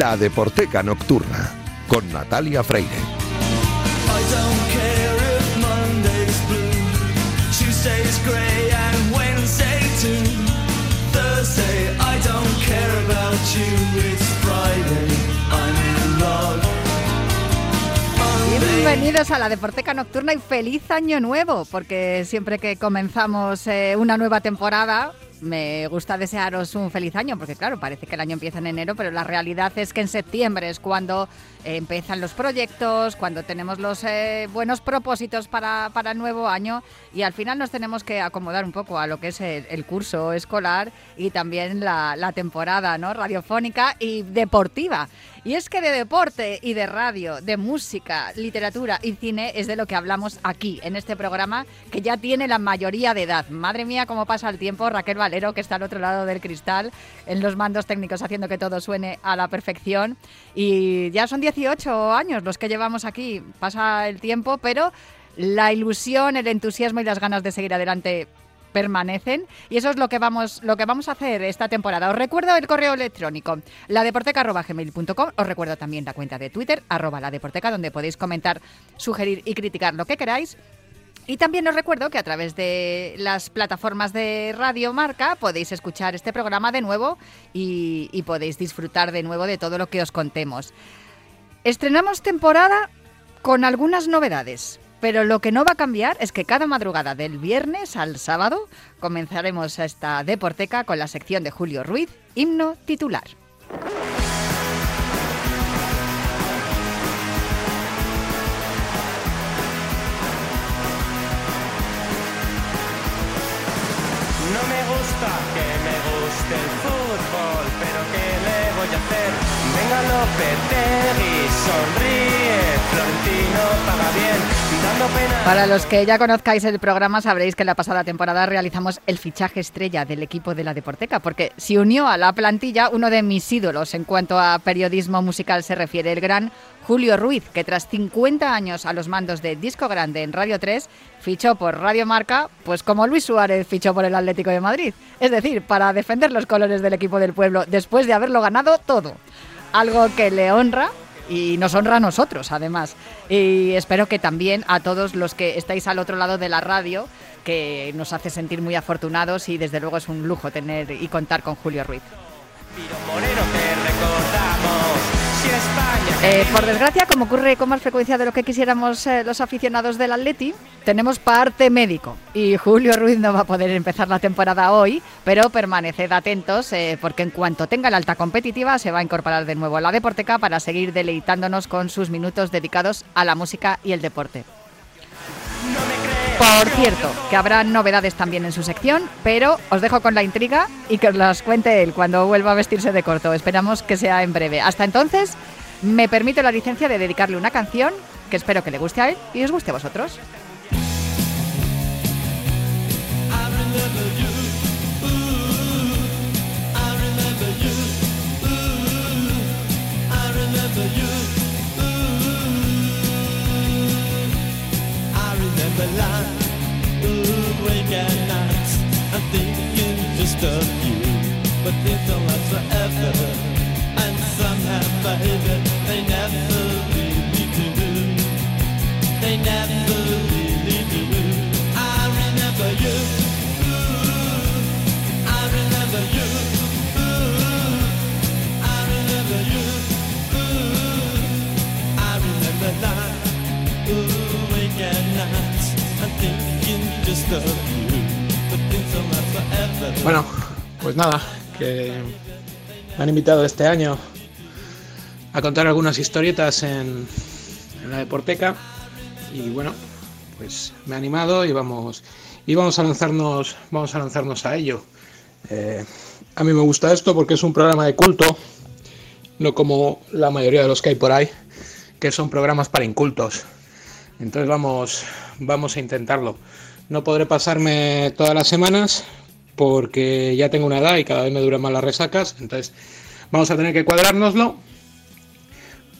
La Deporteca Nocturna con Natalia Freire. Bienvenidos a la Deporteca Nocturna y feliz año nuevo, porque siempre que comenzamos eh, una nueva temporada, me gusta desearos un feliz año, porque claro, parece que el año empieza en enero, pero la realidad es que en septiembre es cuando empiezan los proyectos, cuando tenemos los eh, buenos propósitos para, para, el nuevo año y al final nos tenemos que acomodar un poco a lo que es el, curso escolar y también la, la temporada ¿no? radiofónica y deportiva. Y es que de deporte y de radio, de música, literatura y cine es de lo que hablamos aquí, en este programa que ya tiene la mayoría de edad. Madre mía, cómo pasa el tiempo. Raquel Valero, que está al otro lado del cristal, en los mandos técnicos haciendo que todo suene a la perfección. Y ya son 18 años los que llevamos aquí. Pasa el tiempo, pero la ilusión, el entusiasmo y las ganas de seguir adelante permanecen y eso es lo que vamos lo que vamos a hacer esta temporada. Os recuerdo el correo electrónico ladeporteca@gmail.com, os recuerdo también la cuenta de Twitter arroba ladeporteca donde podéis comentar, sugerir y criticar lo que queráis. Y también os recuerdo que a través de las plataformas de Radio Marca podéis escuchar este programa de nuevo y, y podéis disfrutar de nuevo de todo lo que os contemos. Estrenamos temporada con algunas novedades. Pero lo que no va a cambiar es que cada madrugada del viernes al sábado comenzaremos esta deporteca con la sección de Julio Ruiz, himno titular. No me gusta que me guste el fútbol, pero ¿qué le voy a hacer? Venga sonríe, para los que ya conozcáis el programa sabréis que en la pasada temporada realizamos el fichaje estrella del equipo de la Deporteca, porque se unió a la plantilla uno de mis ídolos en cuanto a periodismo musical se refiere, el gran Julio Ruiz, que tras 50 años a los mandos de Disco Grande en Radio 3, fichó por Radio Marca, pues como Luis Suárez fichó por el Atlético de Madrid. Es decir, para defender los colores del equipo del pueblo después de haberlo ganado todo. Algo que le honra y nos honra a nosotros, además. Y espero que también a todos los que estáis al otro lado de la radio, que nos hace sentir muy afortunados y desde luego es un lujo tener y contar con Julio Ruiz. Eh, por desgracia, como ocurre con más frecuencia de lo que quisiéramos eh, los aficionados del Atleti, tenemos parte médico y Julio Ruiz no va a poder empezar la temporada hoy, pero permaneced atentos eh, porque en cuanto tenga la alta competitiva se va a incorporar de nuevo a la Deporteca para seguir deleitándonos con sus minutos dedicados a la música y el deporte. Por cierto, que habrá novedades también en su sección, pero os dejo con la intriga y que os las cuente él cuando vuelva a vestirse de corto. Esperamos que sea en breve. Hasta entonces, me permito la licencia de dedicarle una canción que espero que le guste a él y os guste a vosotros. the line. Awake at nights, I'm thinking just of you. But these don't last forever, and some have behavior they never. Bueno, pues nada, que me han invitado este año a contar algunas historietas en, la Deporteca y bueno, pues me ha animado y vamos y vamos a lanzarnos vamos a lanzarnos a ello. Eh, a mí me gusta esto porque es un programa de culto, no como la mayoría de los que hay por ahí, que son programas para incultos. Entonces vamos vamos a intentarlo. No podré pasarme todas las semanas porque ya tengo una edad y cada vez me duran más las resacas, entonces vamos a tener que cuadrárnoslo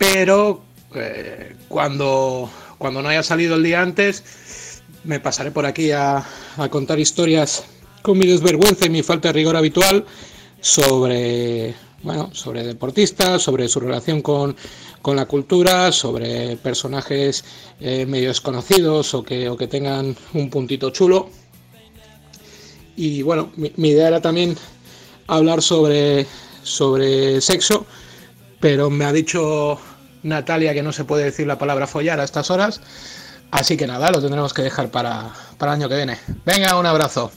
pero eh, cuando, cuando no haya salido el día antes, me pasaré por aquí a, contar historias con mi desvergüenza y mi falta de rigor habitual sobre, bueno, sobre deportistas, sobre su relación con, la cultura, sobre personajes eh, medio desconocidos o que, o que tengan un puntito chulo. Y bueno, mi, idea era también hablar sobre, sobre sexo, pero me ha dicho Natalia que no se puede decir la palabra follar a estas horas. Así que nada, lo tendremos que dejar para, para el año que viene. Venga, un abrazo.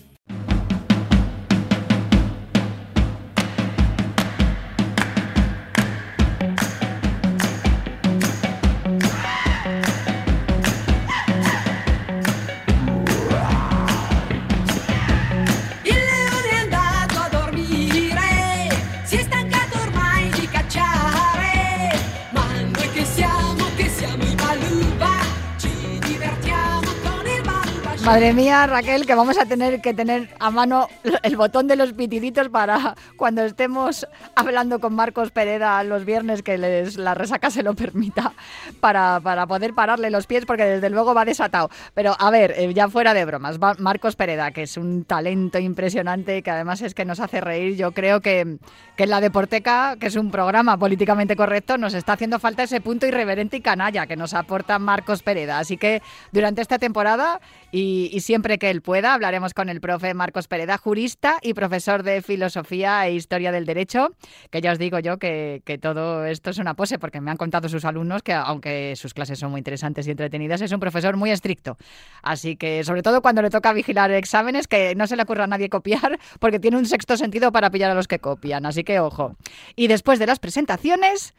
Madre mía, Raquel, que vamos a tener que tener a mano el botón de los pitiditos para cuando estemos hablando con Marcos Pereda los viernes, que les, la resaca se lo permita, para, para poder pararle los pies, porque desde luego va desatado. Pero a ver, eh, ya fuera de bromas, Marcos Pereda, que es un talento impresionante, que además es que nos hace reír, yo creo que, que en la Deporteca, que es un programa políticamente correcto, nos está haciendo falta ese punto irreverente y canalla que nos aporta Marcos Pereda. Así que durante esta temporada y, siempre que él pueda hablaremos con el profe Marcos Pereda, jurista y profesor de filosofía e historia del derecho, que ya os digo yo que, todo esto es una pose, porque me han contado sus alumnos que aunque sus clases son muy interesantes y entretenidas, es un profesor muy estricto. Así que sobre todo cuando le toca vigilar exámenes, que no se le ocurra a nadie copiar, porque tiene un sexto sentido para pillar a los que copian. Así que ojo. Y después de las presentaciones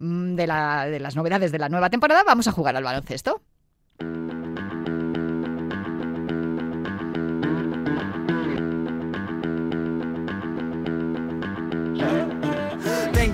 mm, de, de las novedades de la nueva temporada, vamos a jugar al baloncesto.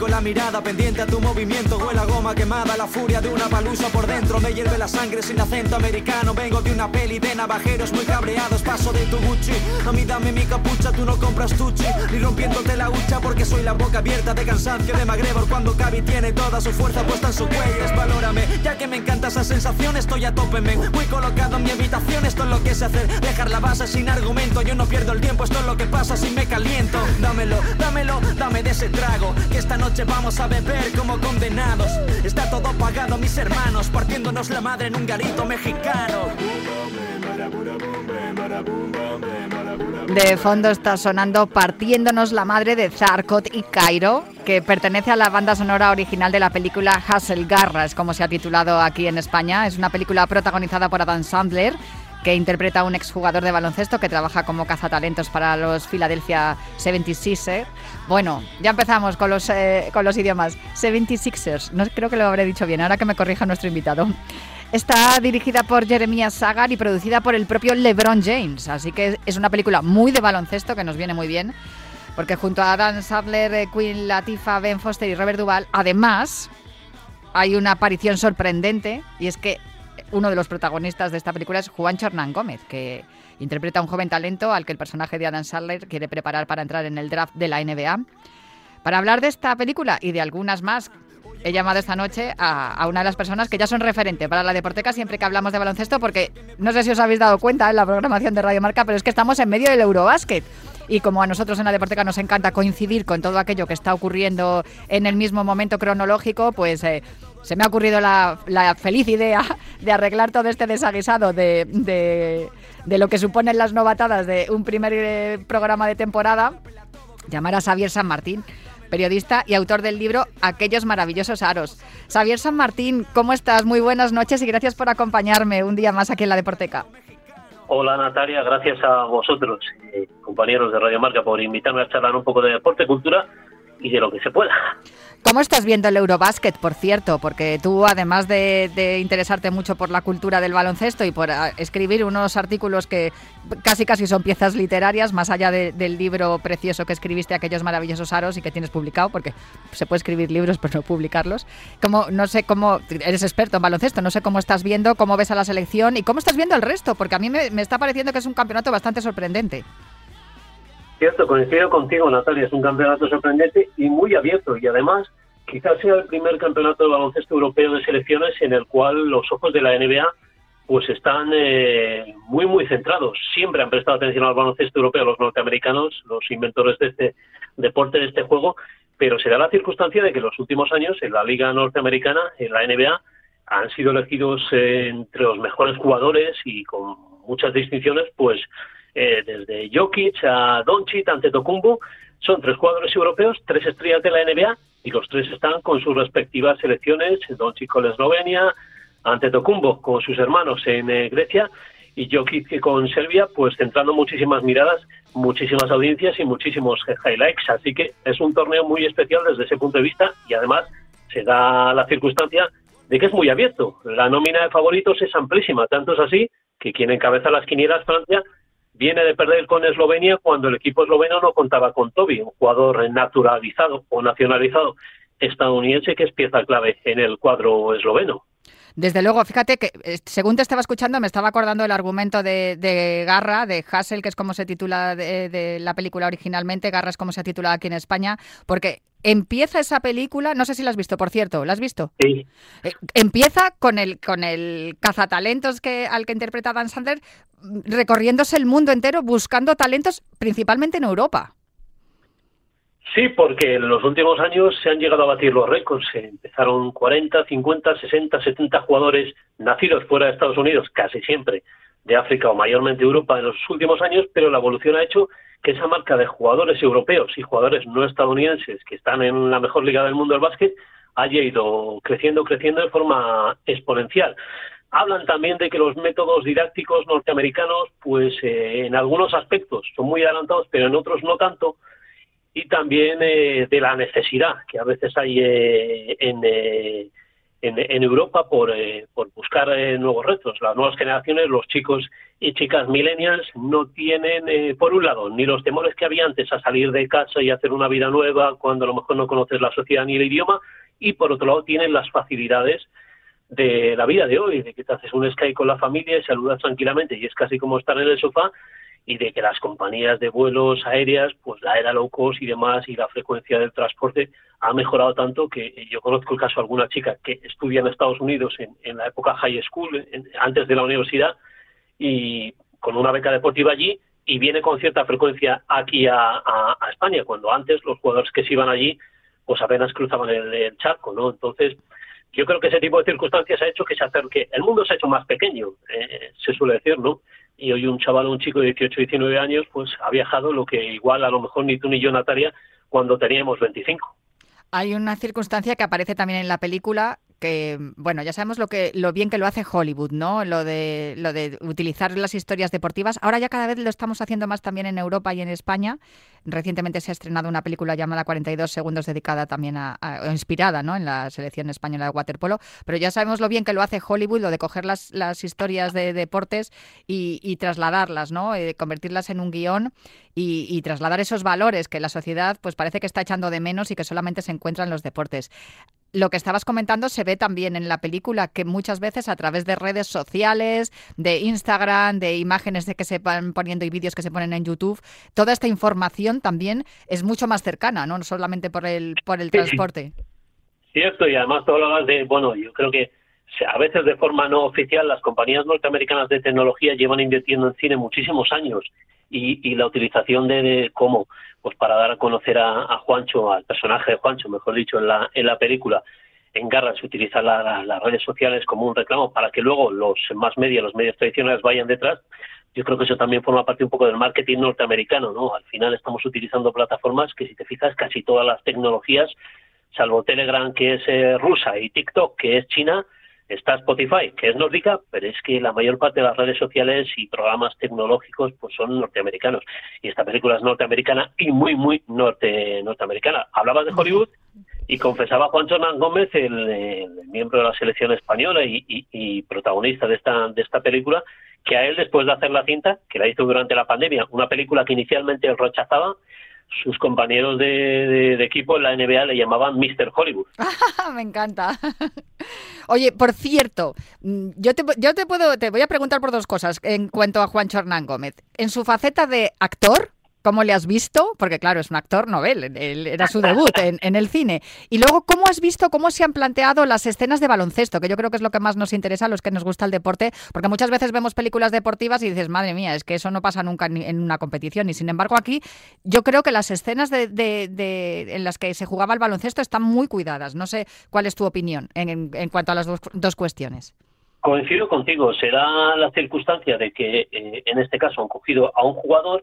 La mirada pendiente a tu movimiento, huele a goma quemada, la furia de una palusa por dentro. Me hierve la sangre sin acento americano. Vengo de una peli de navajeros muy cabreados, paso de tu Gucci. A mí dame mi capucha, tú no compras tuchi. Ni rompiéndote la hucha porque soy la boca abierta de cansancio de MacGregor cuando Cavi tiene toda su fuerza puesta en su cuello. Valórame, ya que me encanta esa sensación, estoy a tope, men. Muy colocado en mi habitación, esto es lo que sé hacer. Dejar la base sin argumento, yo no pierdo el tiempo, esto es lo que pasa si me caliento. Dámelo, dámelo, dame de ese trago, que esta noche vamos a beber como condenados. Está todo pagado, mis hermanos, partiéndonos la madre en un garito mexicano. De fondo está sonando Partiéndonos la madre de Zarkot y Cairo, que pertenece a la banda sonora original de la película Hassel Garras, como se ha titulado aquí en España. Es una película protagonizada por Adam Sandler que interpreta a un exjugador de baloncesto que trabaja como cazatalentos para los Philadelphia 76ers. Bueno, ya empezamos con los, eh, con los idiomas. 76ers, no creo que lo habré dicho bien, ahora que me corrija nuestro invitado. Está dirigida por Jeremiah Sagar y producida por el propio LeBron James, así que es una película muy de baloncesto que nos viene muy bien, porque junto a Dan Sadler, eh, Queen Latifah, Ben Foster y Robert Duvall, además hay una aparición sorprendente y es que uno de los protagonistas de esta película es Juan Hernán Gómez, que interpreta a un joven talento al que el personaje de Adam Sandler quiere preparar para entrar en el draft de la NBA. Para hablar de esta película y de algunas más, he llamado esta noche a, una de las personas que ya son referente para la Deporteca siempre que hablamos de baloncesto, porque no sé si os habéis dado cuenta en la programación de Radio Marca, pero es que estamos en medio del Eurobásquet. Y como a nosotros en la Deporteca nos encanta coincidir con todo aquello que está ocurriendo en el mismo momento cronológico, pues eh, se me ha ocurrido la, feliz idea de arreglar todo este desaguisado de, de, lo que suponen las novatadas de un primer eh, programa de temporada, llamar a Xavier San Martín periodista y autor del libro Aquellos maravillosos aros. Xavier San Martín, ¿cómo estás? Muy buenas noches y gracias por acompañarme un día más aquí en la Deporteca. Hola Natalia, gracias a vosotros, eh, compañeros de Radio Marca, por invitarme a charlar un poco de deporte, cultura y de lo que se pueda. ¿Cómo estás viendo el Eurobasket, por cierto? Porque tú, además de, interesarte mucho por la cultura del baloncesto y por ah, escribir unos artículos que casi casi son piezas literarias, más allá del libro precioso que escribiste, aquellos maravillosos aros y que tienes publicado, porque se puede escribir libros pero no publicarlos. Como, no sé cómo, eres experto en baloncesto, no sé cómo estás viendo, cómo ves a la selección y cómo estás viendo el resto, porque a mí me está pareciendo que es un campeonato bastante sorprendente. Cierto, coincido contigo, Natalia, es un campeonato sorprendente y muy abierto y además quizás sea el primer campeonato de baloncesto europeo de selecciones en el cual los ojos de la NBA pues están eh, muy muy centrados. Siempre han prestado atención al baloncesto europeo los norteamericanos, los inventores de este deporte, de este juego, pero se da la circunstancia de que en los últimos años en la Liga Norteamericana, en la NBA, han sido elegidos eh, entre los mejores jugadores y con muchas distinciones, pues eh, desde Jokic a Doncic, Antetokounmpo, son tres jugadores europeos, tres estrellas de la NBA y los tres están con sus respectivas selecciones, Doncic con Eslovenia, Antetokounmpo con sus hermanos en eh, Grecia y Jokic con Serbia, pues centrando muchísimas miradas, muchísimas audiencias y muchísimos highlights. Así que es un torneo muy especial desde ese punto de vista y además se da la circunstancia de que es muy abierto. La nómina de favoritos es amplísima, tanto es así que quien encabeza las quinielas, Francia, viene de perder con Eslovenia cuando el equipo esloveno no contaba con Toby, un jugador naturalizado o nacionalizado estadounidense que es pieza clave en el cuadro esloveno. Desde luego, fíjate que eh, según te estaba escuchando me estaba acordando del argumento de, Garra, de Hassel, que es como se titula de, la película originalmente, Garra es como se ha titulado aquí en España, porque empieza esa película, no sé si la has visto, por cierto, ¿la has visto? Sí. Eh, empieza con el, con el cazatalentos que, al que interpreta Dan Sandler mm, recorriéndose el mundo entero buscando talentos principalmente en Europa. Sí, porque en los últimos años se han llegado a batir los récords. Empezaron 40, 50, 60, 70 jugadores nacidos fuera de Estados Unidos, casi siempre de África o mayormente Europa en los últimos años, pero la evolución ha hecho que esa marca de jugadores europeos y jugadores no estadounidenses que están en la mejor liga del mundo del básquet haya ido creciendo, creciendo de forma exponencial. Hablan también de que los métodos didácticos norteamericanos, pues eh, en algunos aspectos son muy adelantados, pero en otros no tanto, y también eh, de la necesidad que a veces hay eh, en, eh, en, Europa por, por buscar nuevos retos. Las nuevas generaciones, los chicos y chicas millennials, no tienen, por un lado, ni los temores que había antes a salir de casa y hacer una vida nueva cuando a lo mejor no conoces la sociedad ni el idioma, y por otro lado tienen las facilidades de la vida de hoy, de que te haces un Skype con la familia y saludas tranquilamente y es casi como estar en el sofá y de que las compañías de vuelos aéreas, pues la era low y demás, y la frecuencia del transporte ha mejorado tanto que yo conozco el caso de alguna chica que estudia en Estados Unidos en, la época high school, antes de la universidad, y con una beca deportiva allí, y viene con cierta frecuencia aquí a, España, cuando antes los jugadores que se iban allí, pues apenas cruzaban el, charco, ¿no? Entonces, yo creo que ese tipo de circunstancias ha hecho que se acerque, el mundo se ha hecho más pequeño, eh, se suele decir, ¿no? Y hoy un chaval, un chico de 18, 19 años, pues ha viajado lo que igual a lo mejor ni tú ni yo, Natalia, cuando teníamos 25. Hay una circunstancia que aparece también en la película que bueno, ya sabemos lo que lo bien que lo hace Hollywood, ¿no? Lo de utilizar las historias deportivas. Ahora ya cada vez lo estamos haciendo más también en Europa y en España. Recientemente se ha estrenado una película llamada 42 segundos dedicada también a, inspirada, ¿no? En la selección española de waterpolo, pero ya sabemos lo bien que lo hace Hollywood, lo de coger las, las historias de deportes y, trasladarlas, ¿no? Eh, convertirlas en un guion y, y, trasladar esos valores que la sociedad pues parece que está echando de menos y que solamente se encuentran en los deportes lo que estabas comentando se ve también en la película, que muchas veces a través de redes sociales, de Instagram, de imágenes de que se van poniendo y vídeos que se ponen en YouTube, toda esta información también es mucho más cercana, no solamente por el, por el transporte. Cierto, y además todo lo de, bueno, yo creo que a veces de forma no oficial las compañías norteamericanas de tecnología llevan invirtiendo en cine muchísimos años y, la utilización de, cómo pues para dar a conocer a, Juancho, al personaje de Juancho, mejor dicho, en la, en la película, en Garra se utiliza las redes sociales como un reclamo para que luego los más medios, los medios tradicionales vayan detrás. Yo creo que eso también forma parte un poco del marketing norteamericano, ¿no? Al final estamos utilizando plataformas que, si te fijas, casi todas las tecnologías, salvo Telegram, que es eh, rusa, y TikTok, que es china, Está Spotify, que es nórdica, pero es que la mayor parte de las redes sociales y programas tecnológicos pues son norteamericanos. Y esta película es norteamericana y muy, muy norte norteamericana. Hablabas de Hollywood y confesaba Juan Hernán Gómez, el, miembro de la selección española y, y, protagonista de esta, de esta película, que a él, después de hacer la cinta, que la hizo durante la pandemia, una película que inicialmente rechazaba, sus compañeros de, equipo en la NBA le llamaban Mr. Hollywood. Me encanta. Oye, por cierto, mm, yo te, yo te puedo, te voy a preguntar por dos cosas en cuanto a Juan Hernán Gómez. En su faceta de actor, cómo le has visto, porque claro, es un actor novel, él, era su debut en, el cine. Y luego, ¿cómo has visto cómo se han planteado las escenas de baloncesto? Que yo creo que es lo que más nos interesa a los que nos gusta el deporte, porque muchas veces vemos películas deportivas y dices, madre mía, es que eso no pasa nunca en una competición. Y sin embargo, aquí yo creo que las escenas de, en las que se jugaba el baloncesto están muy cuidadas. No sé cuál es tu opinión en, cuanto a las dos, cuestiones. Coincido contigo, será la circunstancia de que eh, en este caso han cogido a un jugador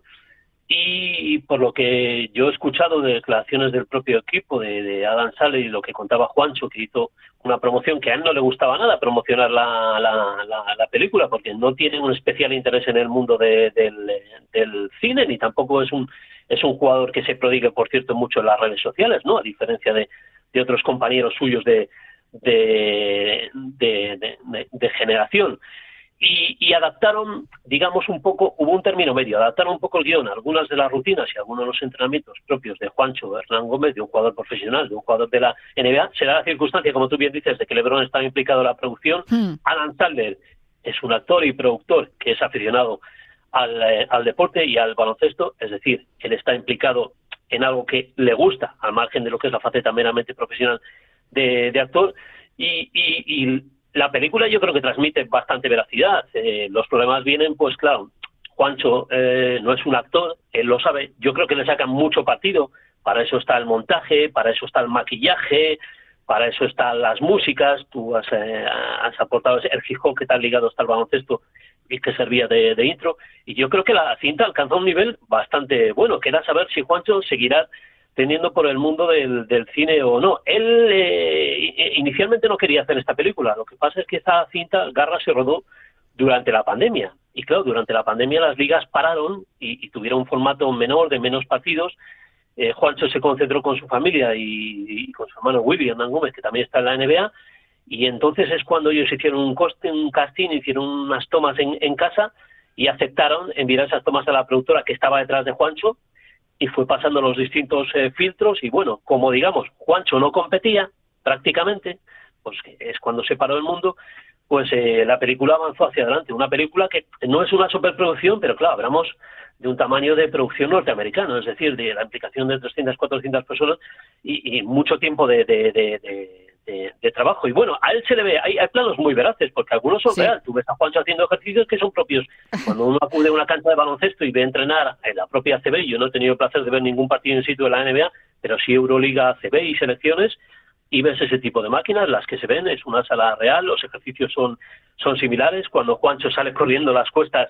y por lo que yo he escuchado de declaraciones del propio equipo de, Adam Sale y lo que contaba Juancho, que hizo una promoción que a él no le gustaba nada promocionar la, la, película, porque no tiene un especial interés en el mundo del, cine, ni tampoco es un, es un jugador que se prodigue, por cierto, mucho en las redes sociales, ¿no? A diferencia de, de otros compañeros suyos de, de, de generación y, adaptaron, digamos, un poco, hubo un término medio, adaptaron un poco el guion, algunas de las rutinas y algunos de los entrenamientos propios de Juancho Hernán Gómez, de un jugador profesional, de un jugador de la NBA. Será la circunstancia, como tú bien dices, de que LeBron estaba implicado en la producción. Hmm. Alan Sandler es un actor y productor que es aficionado al, eh, al deporte y al baloncesto, es decir, él está implicado en algo que le gusta, al margen de lo que es la faceta meramente profesional de, de actor. Y, y, y la película yo creo que transmite bastante veracidad. Eh, los problemas vienen, pues claro, Juancho eh, no es un actor, él lo sabe, yo creo que le sacan mucho partido, para eso está el montaje, para eso está el maquillaje, para eso están las músicas, tú has, eh, has aportado el hip que tan ligado hasta el baloncesto y que servía de, intro, y yo creo que la cinta alcanza un nivel bastante bueno, queda saber si Juancho seguirá teniendo por el mundo del, del cine o no. Él eh, inicialmente no quería hacer esta película, lo que pasa es que esta cinta, Garra, se rodó durante la pandemia. Y claro, durante la pandemia las ligas pararon y, tuvieron un formato menor, de menos partidos. Eh, Juancho se concentró con su familia y, con su hermano William Gómez, que también está en la NBA, y entonces es cuando ellos hicieron un, coste, un casting, hicieron unas tomas en, en casa y aceptaron enviar esas tomas a la productora que estaba detrás de Juancho, y fue pasando los distintos eh, filtros y bueno, como digamos, Juancho no competía prácticamente, pues es cuando se paró el mundo, pues eh, la película avanzó hacia adelante. Una película que no es una superproducción, pero claro, hablamos de un tamaño de producción norteamericano, es decir, de la implicación de 300, 400 personas y, mucho tiempo de, de, trabajo. Y bueno, a él se le ve, hay, planos muy veraces, porque algunos son reales. Tú ves a Juancho haciendo ejercicios que son propios. Cuando uno acude a una cancha de baloncesto y ve entrenar en la propia CB, yo no he tenido el placer de ver ningún partido en sitio de la NBA, pero sí Euroliga, CB y selecciones, y ves ese tipo de máquinas, las que se ven, es una sala real, los ejercicios son, son similares. Cuando Juancho sale corriendo las cuestas,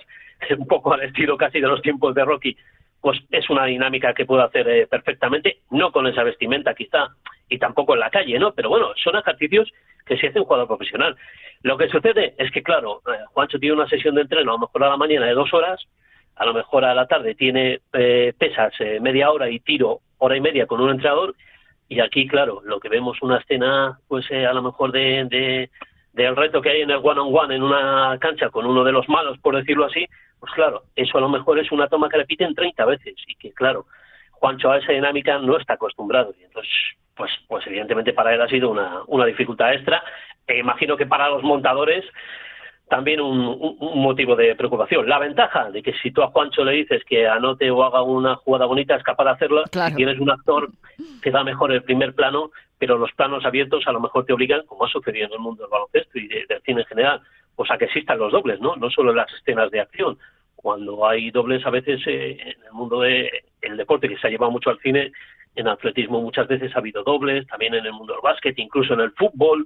un poco al estilo casi de los tiempos de Rocky, pues es una dinámica que puede hacer eh, perfectamente, no con esa vestimenta quizá, y tampoco en la calle, ¿no? Pero bueno, son ejercicios que se hace un jugador profesional. Lo que sucede es que, claro, eh, Juancho tiene una sesión de entreno a lo mejor a la mañana de dos horas, a lo mejor a la tarde tiene eh, pesas media hora y tiro hora y media con un entrenador, y aquí, claro, lo que vemos una escena, pues a lo mejor de, de del reto que hay en el one on one en una cancha con uno de los malos, por decirlo así, pues claro, eso a lo mejor es una toma que repiten 30 veces y que, claro, Juancho a esa dinámica no está acostumbrado. Y entonces, pues, pues evidentemente para él ha sido una, una dificultad extra. E imagino que para los montadores también un, motivo de preocupación. La ventaja de que si tú a Juancho le dices que anote o haga una jugada bonita, es capaz de hacerla. tienes un actor que da mejor el primer plano, pero los planos abiertos a lo mejor te obligan, como ha sucedido en el mundo del baloncesto y del cine en general, pues a que existan los dobles, ¿no? No solo las escenas de acción. Cuando hay dobles a veces eh, en el mundo del deporte que se ha llevado mucho al cine, en atletismo muchas veces ha habido dobles, también en el mundo del básquet, incluso en el fútbol.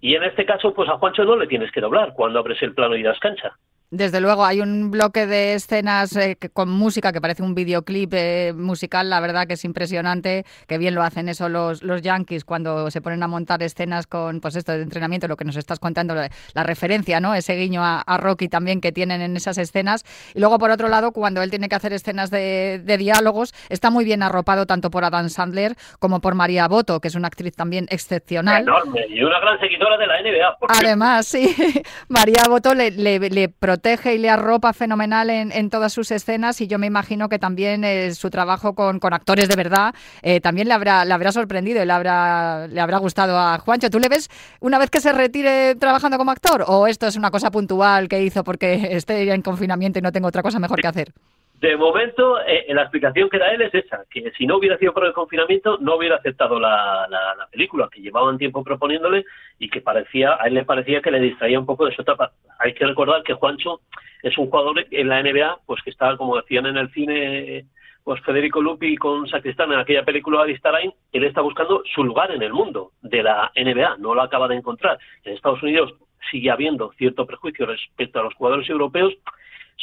Y en este caso, pues a Juancho no le tienes que doblar cuando abres el plano y das cancha. Desde luego, hay un bloque de escenas eh, con música que parece un videoclip eh, musical, la verdad que es impresionante, que bien lo hacen eso los, los yankees cuando se ponen a montar escenas con pues esto de entrenamiento, lo que nos estás contando, la, referencia, ¿no? Ese guiño a, Rocky también que tienen en esas escenas. Y luego, por otro lado, cuando él tiene que hacer escenas de, diálogos, está muy bien arropado tanto por Adam Sandler como por María Boto, que es una actriz también excepcional. Enorme, y una gran seguidora de la NBA. Además, sí, María Boto le, le, le protege y le arropa fenomenal en, en, todas sus escenas y yo me imagino que también eh, su trabajo con, con, actores de verdad eh, también le habrá, le habrá sorprendido y le habrá, le habrá gustado a Juancho. ¿Tú le ves una vez que se retire trabajando como actor o esto es una cosa puntual que hizo porque esté en confinamiento y no tengo otra cosa mejor que hacer? De momento, eh, la explicación que da él es esa, que si no hubiera sido por el confinamiento, no hubiera aceptado la, la, película, que llevaban tiempo proponiéndole y que parecía, a él le parecía que le distraía un poco de su etapa. Hay que recordar que Juancho es un jugador en la NBA, pues que está, como decían en el cine, pues Federico Lupi con Sacristán en aquella película de Starain, él está buscando su lugar en el mundo de la NBA, no lo acaba de encontrar. En Estados Unidos sigue habiendo cierto prejuicio respecto a los jugadores europeos,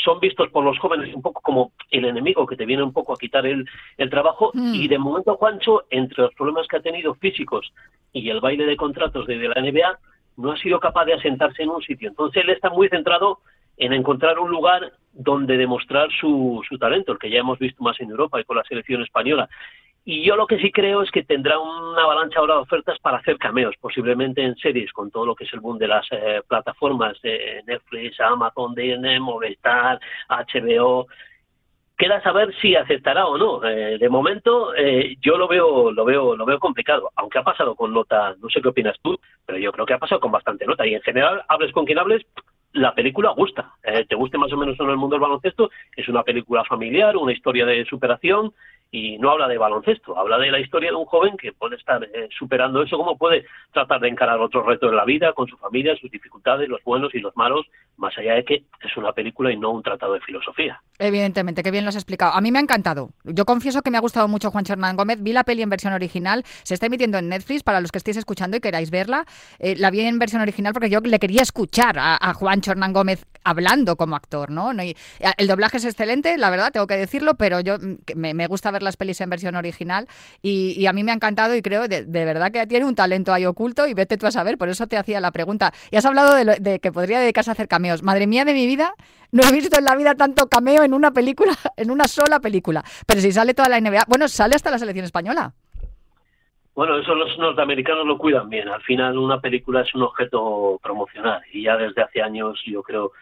son vistos por los jóvenes un poco como el enemigo que te viene un poco a quitar el, el trabajo mm. y de momento Juancho, entre los problemas que ha tenido físicos y el baile de contratos de, la NBA, no ha sido capaz de asentarse en un sitio. Entonces él está muy centrado en encontrar un lugar donde demostrar su, su talento, el que ya hemos visto más en Europa y con la selección española. Y yo lo que sí creo es que tendrá una avalancha ahora de ofertas para hacer cameos, posiblemente en series, con todo lo que es el boom de las eh, plataformas de Netflix, Amazon, DN, Movistar, HBO. Queda saber si aceptará o no. Eh, de momento, eh, yo lo veo, lo veo, lo veo complicado. Aunque ha pasado con nota, no sé qué opinas tú, pero yo creo que ha pasado con bastante nota. Y en general, hables con quien hables, la película gusta. te guste más o menos en el mundo del baloncesto, es una película familiar, una historia de superación y no habla de baloncesto, habla de la historia de un joven que puede estar eh, superando eso, cómo puede tratar de encarar otros retos en la vida, con su familia, sus dificultades, los buenos y los malos, más allá de que es una película y no un tratado de filosofía. Evidentemente, que bien lo has explicado. A mí me ha encantado. Yo confieso que me ha gustado mucho Juan Hernán Gómez. Vi la peli en versión original, se está emitiendo en Netflix para los que estéis escuchando y queráis verla. Eh, la vi en versión original porque yo le quería escuchar a, Juan Hernán Gómez hablando como actor, ¿no? Y, el doblaje es excelente, la verdad, tengo que decirlo, pero yo mm, me, gusta ver las pelis en versión original y, a mí me ha encantado y creo de, verdad que tiene un talento ahí oculto y vete tú a saber, por eso te hacía la pregunta. Y has hablado de, que podría dedicarse a hacer cameos. Madre mía de mi vida, no he visto en la vida tanto cameo en una película, en una sola película. Pero si sale toda la NBA, bueno, sale hasta la selección española. Bueno, eso los norteamericanos lo cuidan bien. Al final una película es un objeto promocional y ya desde hace años yo creo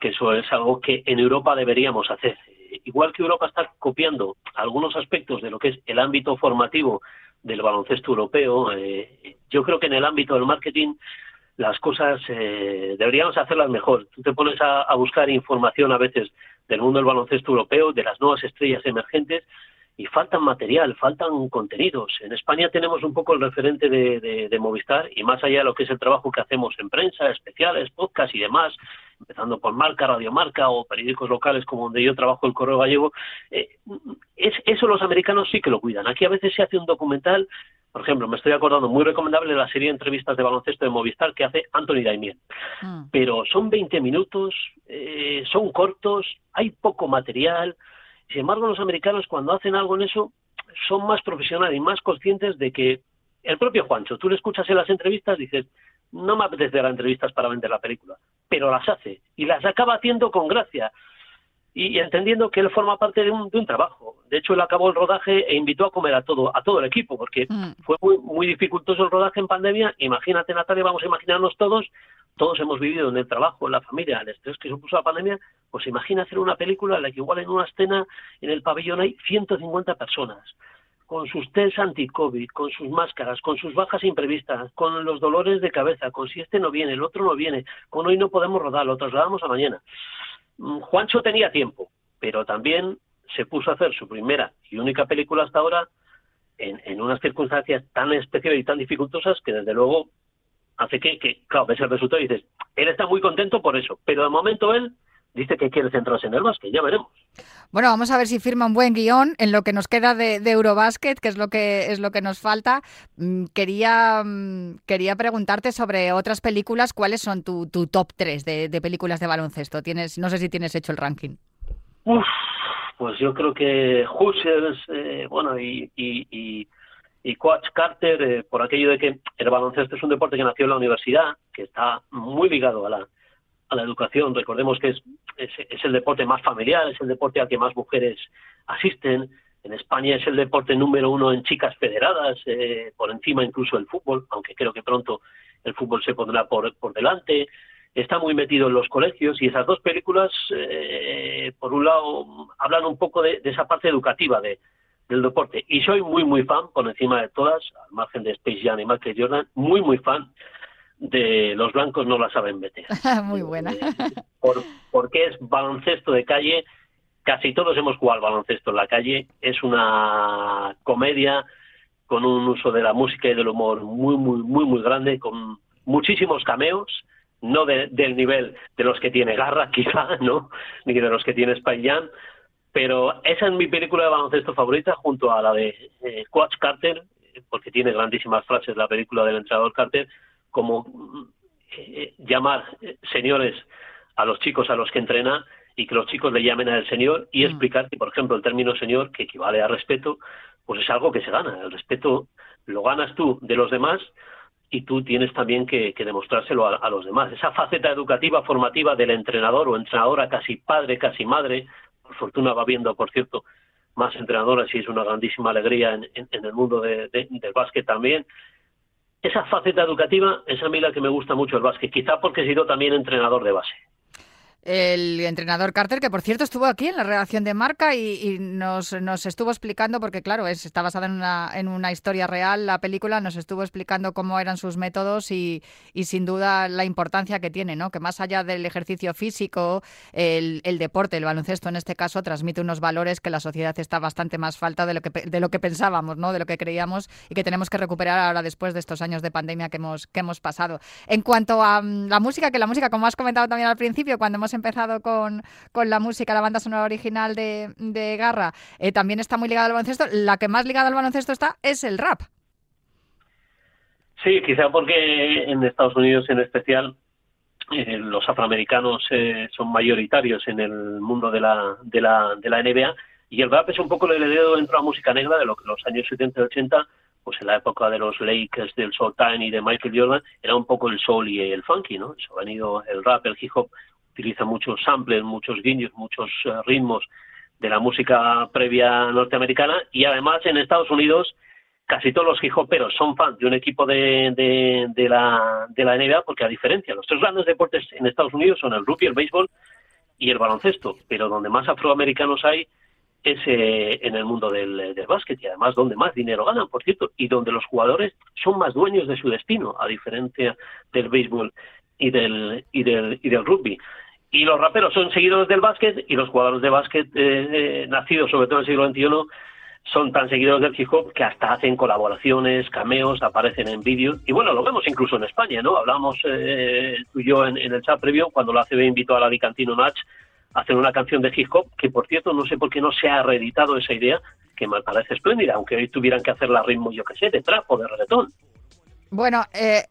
que eso es algo que en Europa deberíamos hacer igual que Europa está copiando algunos aspectos de lo que es el ámbito formativo del baloncesto europeo, eh, yo creo que en el ámbito del marketing las cosas eh, deberíamos hacerlas mejor. Tú te pones a, buscar información a veces del mundo del baloncesto europeo, de las nuevas estrellas emergentes, y faltan material, faltan contenidos. En España tenemos un poco el referente de, de, Movistar y más allá de lo que es el trabajo que hacemos en prensa, especiales, podcast y demás, empezando por Marca, Radiomarca o periódicos locales como donde yo trabajo el Correo Gallego, eh, es, eso los americanos sí que lo cuidan. Aquí a veces se hace un documental, por ejemplo, me estoy acordando, muy recomendable la serie de entrevistas de baloncesto de Movistar que hace Anthony Daimiel. Mm. Pero son 20 minutos, eh, son cortos, hay poco material. Sin embargo, los americanos cuando hacen algo en eso son más profesionales y más conscientes de que el propio Juancho, tú le escuchas en las entrevistas, dices, no me apetece dar entrevistas para vender la película, pero las hace y las acaba haciendo con gracia y entendiendo que él forma parte de un, de un trabajo. De hecho, él acabó el rodaje e invitó a comer a todo, a todo el equipo, porque mm. fue muy, muy dificultoso el rodaje en pandemia. Imagínate, Natalia, vamos a imaginarnos todos, todos hemos vivido en el trabajo, en la familia, el estrés que supuso la pandemia, pues imagina hacer una película en la que igual en una escena en el pabellón hay 150 personas con sus test anti-COVID, con sus máscaras, con sus bajas imprevistas, con los dolores de cabeza, con si este no viene, el otro no viene, con hoy no podemos rodar, lo trasladamos a mañana. Mm, Juancho tenía tiempo, pero también se puso a hacer su primera y única película hasta ahora en, unas circunstancias tan especiales y tan dificultosas que desde luego hace que, que, claro, ves el resultado y dices, él está muy contento por eso, pero de momento él dice que quiere centrarse en el básquet, ya veremos. Bueno, vamos a ver si firma un buen guion en lo que nos queda de, de Eurobasket, que es lo que es lo que nos falta. Mm, quería, mm, quería preguntarte sobre otras películas, ¿cuáles son tu, tu top 3 de, películas de baloncesto? Tienes, no sé si tienes hecho el ranking. pues yo creo que Hoosiers, eh, bueno, y, y, y, Coach Carter, eh, por aquello de que el baloncesto es un deporte que nació en la universidad, que está muy ligado a la, a la educación. Recordemos que es, es, el deporte más familiar, es el deporte al que más mujeres asisten. En España es el deporte número uno en chicas federadas, eh, por encima incluso del fútbol, aunque creo que pronto el fútbol se pondrá por, por delante. Está muy metido en los colegios y esas dos películas, eh, por un lado, hablan un poco de, esa parte educativa de, del deporte. Y soy muy, muy fan, por encima de todas, al margen de Space Jam y Michael Jordan, muy, muy fan de los blancos no la saben meter. Muy buena. Eh, por, porque es baloncesto de calle casi todos hemos jugado al baloncesto en la calle. Es una comedia con un uso de la música y del humor muy, muy, muy, muy grande, con muchísimos cameos, no del nivel de los que tiene Garra, quizá, ¿no? Ni de los que tiene Spike pero esa es mi película de baloncesto favorita, junto a la de eh, Coach Carter, porque tiene grandísimas frases la película del entrenador Carter, como eh, llamar eh, señores a los chicos a los que entrena y que los chicos le llamen al señor y mm. explicar que, por ejemplo, el término señor, que equivale a respeto, pues es algo que se gana. El respeto lo ganas tú de los demás y tú tienes también que, demostrárselo a, los demás. Esa faceta educativa, formativa del entrenador o entrenadora, casi padre, casi madre, por fortuna va viendo, por cierto, más entrenadoras y es una grandísima alegría en, el mundo del básquet también. Esa faceta educativa es a mí la que me gusta mucho el básquet, quizá porque he sido también entrenador de base el entrenador Carter, que por cierto estuvo aquí en la redacción de Marca y, nos, nos, estuvo explicando, porque claro, es, está basada en una, en una historia real la película, nos estuvo explicando cómo eran sus métodos y, y sin duda la importancia que tiene, ¿no? que más allá del ejercicio físico, el, el, deporte, el baloncesto en este caso, transmite unos valores que la sociedad está bastante más falta de lo que, de lo que pensábamos, ¿no? de lo que creíamos y que tenemos que recuperar ahora después de estos años de pandemia que hemos, que hemos pasado. En cuanto a mm, la música, que la música, como has comentado también al principio, cuando hemos empezado con, con la música, la banda sonora original de, de Garra, eh, también está muy ligada al baloncesto. La que más ligada al baloncesto está es el rap. Sí, quizá porque en Estados Unidos en especial eh, los afroamericanos eh, son mayoritarios en el mundo de la, de, la, de la NBA y el rap es un poco el heredero dentro de la música negra de lo que los años 70 y 80 pues en la época de los Lakers, del Soul Time y de Michael Jordan, era un poco el soul y el funky, ¿no? Eso ha venido el rap, el hip hop, utiliza muchos samples, muchos guiños, muchos eh, ritmos de la música previa norteamericana y además en Estados Unidos casi todos los hip hoperos son fans de un equipo de, de, la, de la NBA porque a diferencia, los tres grandes deportes en Estados Unidos son el rugby, el béisbol y el baloncesto, pero donde más afroamericanos hay es eh, en el mundo del, del básquet y además donde más dinero ganan, por cierto, y donde los jugadores son más dueños de su destino, a diferencia del béisbol y del, y del, y del rugby. Y los raperos son seguidores del básquet y los jugadores de básquet eh, eh, nacidos sobre todo en el siglo XXI son tan seguidores del hip hop que hasta hacen colaboraciones, cameos, aparecen en vídeos. Y bueno, lo vemos incluso en España, ¿no? Hablamos eh, tú y yo en, el chat previo cuando la ACB invitó a la Alicantino Natch a hacer una canción de hip hop, que por cierto no sé por qué no se ha reeditado esa idea, que me parece espléndida, aunque hoy tuvieran que hacerla ritmo, yo qué sé, de trap de reggaetón. Bueno, eh,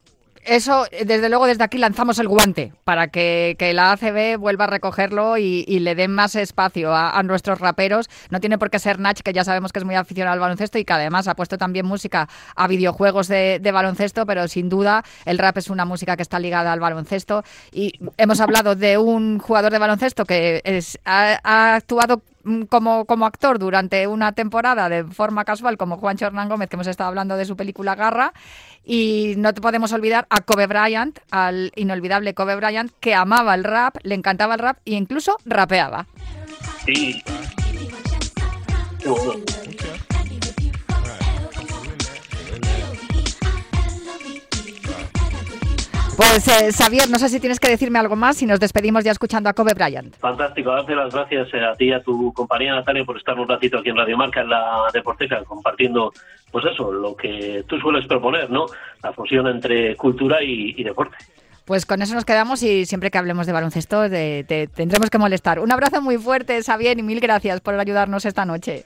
eso, desde luego, desde aquí lanzamos el guante para que, la ACB vuelva a recogerlo y, le den más espacio a, nuestros raperos. No tiene por qué ser Nach, que ya sabemos que es muy aficionado al baloncesto y que además ha puesto también música a videojuegos de, baloncesto, pero sin duda el rap es una música que está ligada al baloncesto. Y hemos hablado de un jugador de baloncesto que ha actuado como, como actor durante una temporada de forma casual, como Juan Hernán Gómez, que hemos estado hablando de su película Garra, y no te podemos olvidar a Kobe Bryant, al inolvidable Kobe Bryant, que amaba el rap, le encantaba el rap e incluso rapeaba. Pues eh, Xavier, no sé si tienes que decirme algo más y nos despedimos ya escuchando a Kobe Bryant. Fantástico, darte las gracias eh, a ti y a tu compañía Natalia por estar un ratito aquí en Radio Marca en la Deporteca compartiendo pues eso, lo que tú sueles proponer, ¿no? La fusión entre cultura y, deporte. Pues con eso nos quedamos y siempre que hablemos de baloncesto te, tendremos que molestar. Un abrazo muy fuerte, Xavier, y mil gracias por ayudarnos esta noche.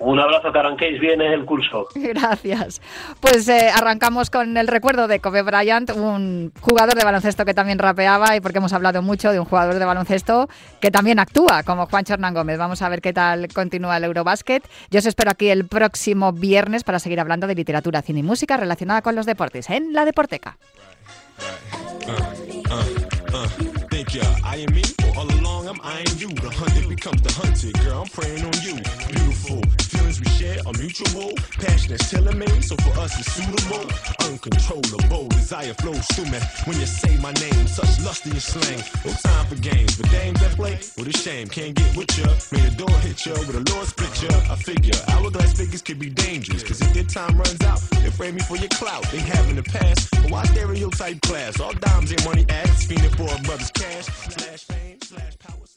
Un abrazo, que arranquéis bien el curso. Gracias. Pues eh, arrancamos con el recuerdo de Kobe Bryant, un jugador de baloncesto que también rapeaba y porque hemos hablado mucho de un jugador de baloncesto que también actúa, como Juan Hernán Gómez. Vamos a ver qué tal continúa el Eurobasket. Yo os espero aquí el próximo viernes para seguir hablando de literatura, cine y música relacionada con los deportes en La Deporteca. We share are mutual passion is tailor-made, so for us it's suitable. Uncontrollable desire flows through me when you say my name. Such lust in your slang. No time for games, but games that play, what a shame. Can't get with ya. Made a door hit ya with a Lord's picture. I figure hourglass figures could be dangerous, cause if their time runs out, they frame me for your clout. They having the past, but why stereotype class? All dimes and money ads, fiending for a brother's cash. Slash fame, slash power